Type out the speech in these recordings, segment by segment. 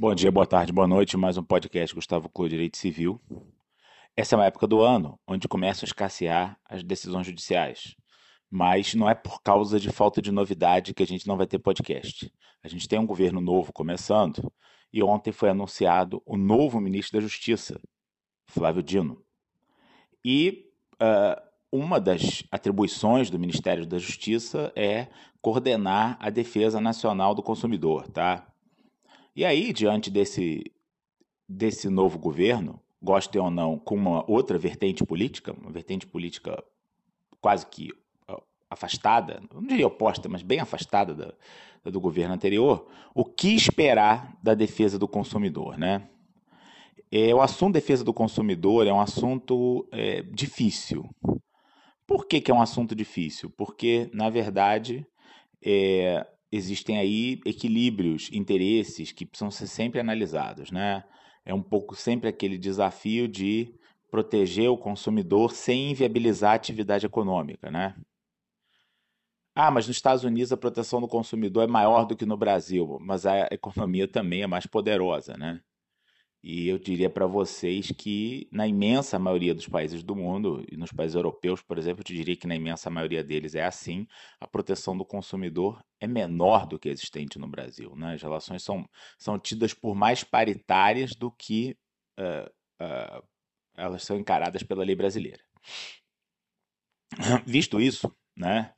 Bom dia, boa tarde, boa noite. Mais um podcast Gustavo Clô Direito Civil. Essa é uma época do ano onde começam a escassear as decisões judiciais. Mas não é por causa de falta de novidade que a gente não vai ter podcast. A gente tem um governo novo começando e ontem foi anunciado o novo ministro da Justiça, Flávio Dino. E uh, uma das atribuições do Ministério da Justiça é coordenar a defesa nacional do consumidor, tá? E aí, diante desse, desse novo governo, gostem ou não, com uma outra vertente política, uma vertente política quase que afastada, não diria oposta, mas bem afastada da, do governo anterior, o que esperar da defesa do consumidor, né? É, o assunto defesa do consumidor é um assunto é, difícil. Por que, que é um assunto difícil? Porque, na verdade, é, existem aí equilíbrios, interesses que precisam ser sempre analisados, né? É um pouco sempre aquele desafio de proteger o consumidor sem inviabilizar a atividade econômica, né? Ah, mas nos Estados Unidos a proteção do consumidor é maior do que no Brasil, mas a economia também é mais poderosa, né? E eu diria para vocês que, na imensa maioria dos países do mundo, e nos países europeus, por exemplo, eu te diria que na imensa maioria deles é assim, a proteção do consumidor é menor do que existente no Brasil. Né? As relações são, são tidas por mais paritárias do que uh, uh, elas são encaradas pela lei brasileira. Visto isso, né,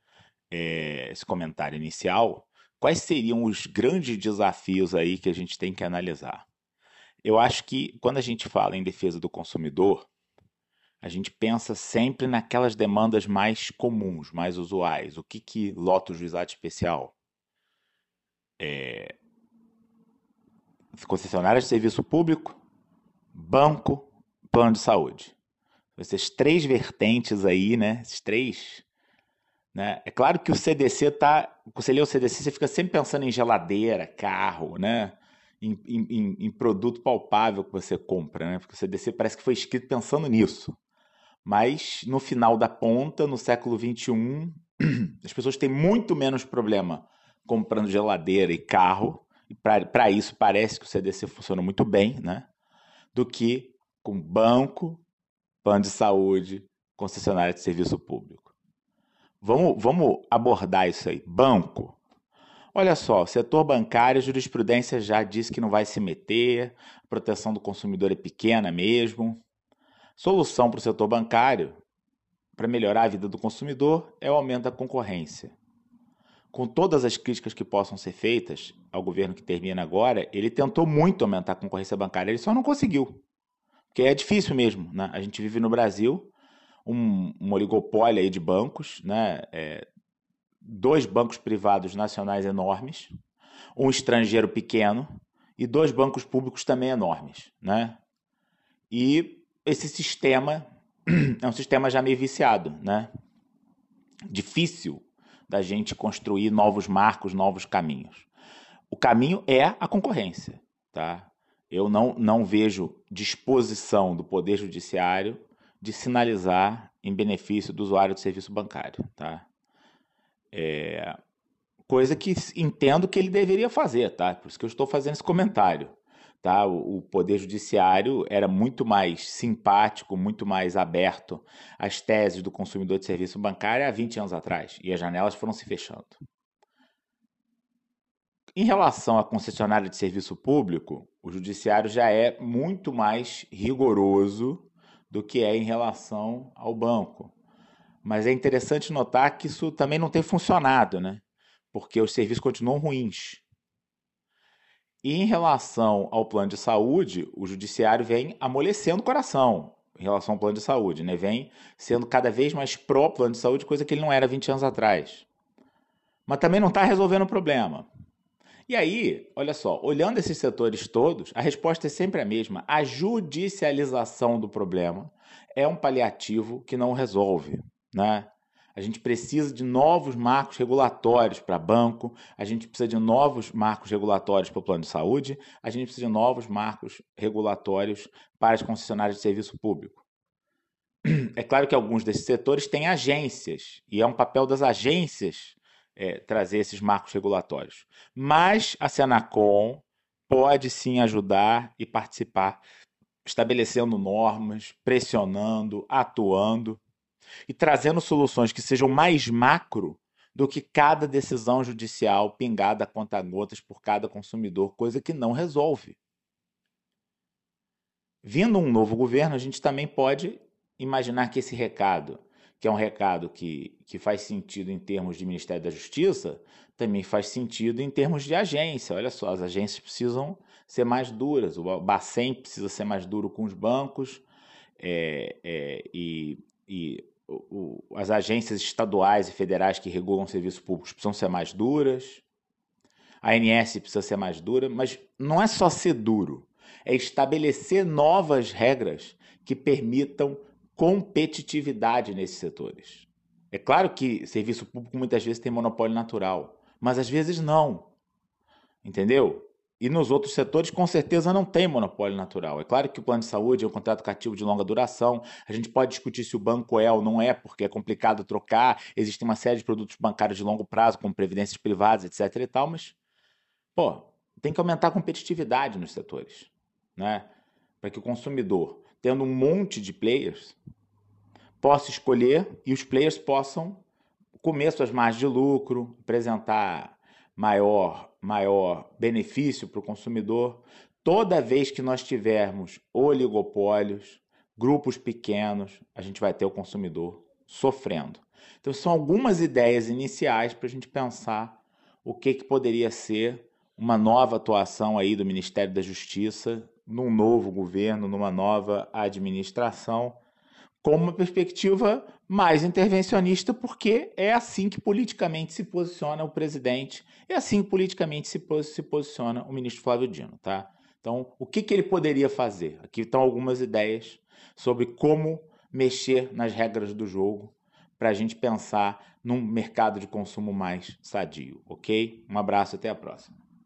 é, esse comentário inicial, quais seriam os grandes desafios aí que a gente tem que analisar? Eu acho que quando a gente fala em defesa do consumidor, a gente pensa sempre naquelas demandas mais comuns, mais usuais. O que, que lota o juizado especial? É... Concessionária de serviço público, banco, plano de saúde. Essas três vertentes aí, né? Esses três. Né? É claro que o CDC tá. Você lê o CDC, você fica sempre pensando em geladeira, carro, né? Em, em, em, produto palpável que você compra, né? Porque o CDC parece que foi escrito pensando nisso. Mas no final da ponta, no século XXI, as pessoas têm muito menos problema comprando geladeira e carro, e para isso parece que o CDC funciona muito bem, né? Do que com banco, plano de saúde, concessionária de serviço público. Vamos, vamos abordar isso aí. Banco. Olha só, o setor bancário, a jurisprudência já disse que não vai se meter, a proteção do consumidor é pequena mesmo. Solução para o setor bancário, para melhorar a vida do consumidor, é o aumento da concorrência. Com todas as críticas que possam ser feitas ao governo que termina agora, ele tentou muito aumentar a concorrência bancária, ele só não conseguiu. Porque é difícil mesmo. Né? A gente vive no Brasil um, um oligopólio aí de bancos, né? É, dois bancos privados nacionais enormes, um estrangeiro pequeno e dois bancos públicos também enormes, né? E esse sistema é um sistema já meio viciado, né? Difícil da gente construir novos marcos, novos caminhos. O caminho é a concorrência, tá? Eu não, não vejo disposição do Poder Judiciário de sinalizar em benefício do usuário do serviço bancário, tá? É, coisa que entendo que ele deveria fazer, tá? Por isso que eu estou fazendo esse comentário. Tá? O, o Poder Judiciário era muito mais simpático, muito mais aberto às teses do consumidor de serviço bancário há 20 anos atrás, e as janelas foram se fechando. Em relação à concessionária de serviço público, o judiciário já é muito mais rigoroso do que é em relação ao banco. Mas é interessante notar que isso também não tem funcionado, né? Porque os serviços continuam ruins. E em relação ao plano de saúde, o judiciário vem amolecendo o coração em relação ao plano de saúde, né? Vem sendo cada vez mais pró plano de saúde, coisa que ele não era 20 anos atrás. Mas também não está resolvendo o problema. E aí, olha só, olhando esses setores todos, a resposta é sempre a mesma. A judicialização do problema é um paliativo que não resolve. Né? A gente precisa de novos marcos regulatórios para banco, a gente precisa de novos marcos regulatórios para o plano de saúde, a gente precisa de novos marcos regulatórios para as concessionárias de serviço público. É claro que alguns desses setores têm agências, e é um papel das agências é, trazer esses marcos regulatórios. Mas a Senacom, pode sim ajudar e participar, estabelecendo normas, pressionando, atuando e trazendo soluções que sejam mais macro do que cada decisão judicial pingada a conta-gotas por cada consumidor, coisa que não resolve. Vindo um novo governo, a gente também pode imaginar que esse recado, que é um recado que, que faz sentido em termos de Ministério da Justiça, também faz sentido em termos de agência. Olha só, as agências precisam ser mais duras, o Bacen precisa ser mais duro com os bancos, é, é, e, e o, as agências estaduais e federais que regulam serviços públicos precisam ser mais duras, a ANS precisa ser mais dura, mas não é só ser duro, é estabelecer novas regras que permitam competitividade nesses setores. É claro que serviço público muitas vezes tem monopólio natural, mas às vezes não. Entendeu? E nos outros setores, com certeza, não tem monopólio natural. É claro que o plano de saúde é um contrato cativo de longa duração. A gente pode discutir se o banco é ou não é, porque é complicado trocar. Existe uma série de produtos bancários de longo prazo, como previdências privadas, etc. e tal, mas, pô, tem que aumentar a competitividade nos setores, né? Para que o consumidor, tendo um monte de players, possa escolher e os players possam comer suas margens de lucro, apresentar maior, maior benefício para o consumidor. Toda vez que nós tivermos oligopólios, grupos pequenos, a gente vai ter o consumidor sofrendo. Então, são algumas ideias iniciais para a gente pensar o que, que poderia ser uma nova atuação aí do Ministério da Justiça, num novo governo, numa nova administração, com uma perspectiva mais intervencionista, porque é assim que politicamente se posiciona o presidente, é assim que politicamente se, se posiciona o ministro Flávio Dino, tá? Então, o que, que ele poderia fazer? Aqui estão algumas ideias sobre como mexer nas regras do jogo para a gente pensar num mercado de consumo mais sadio, ok? Um abraço, até a próxima.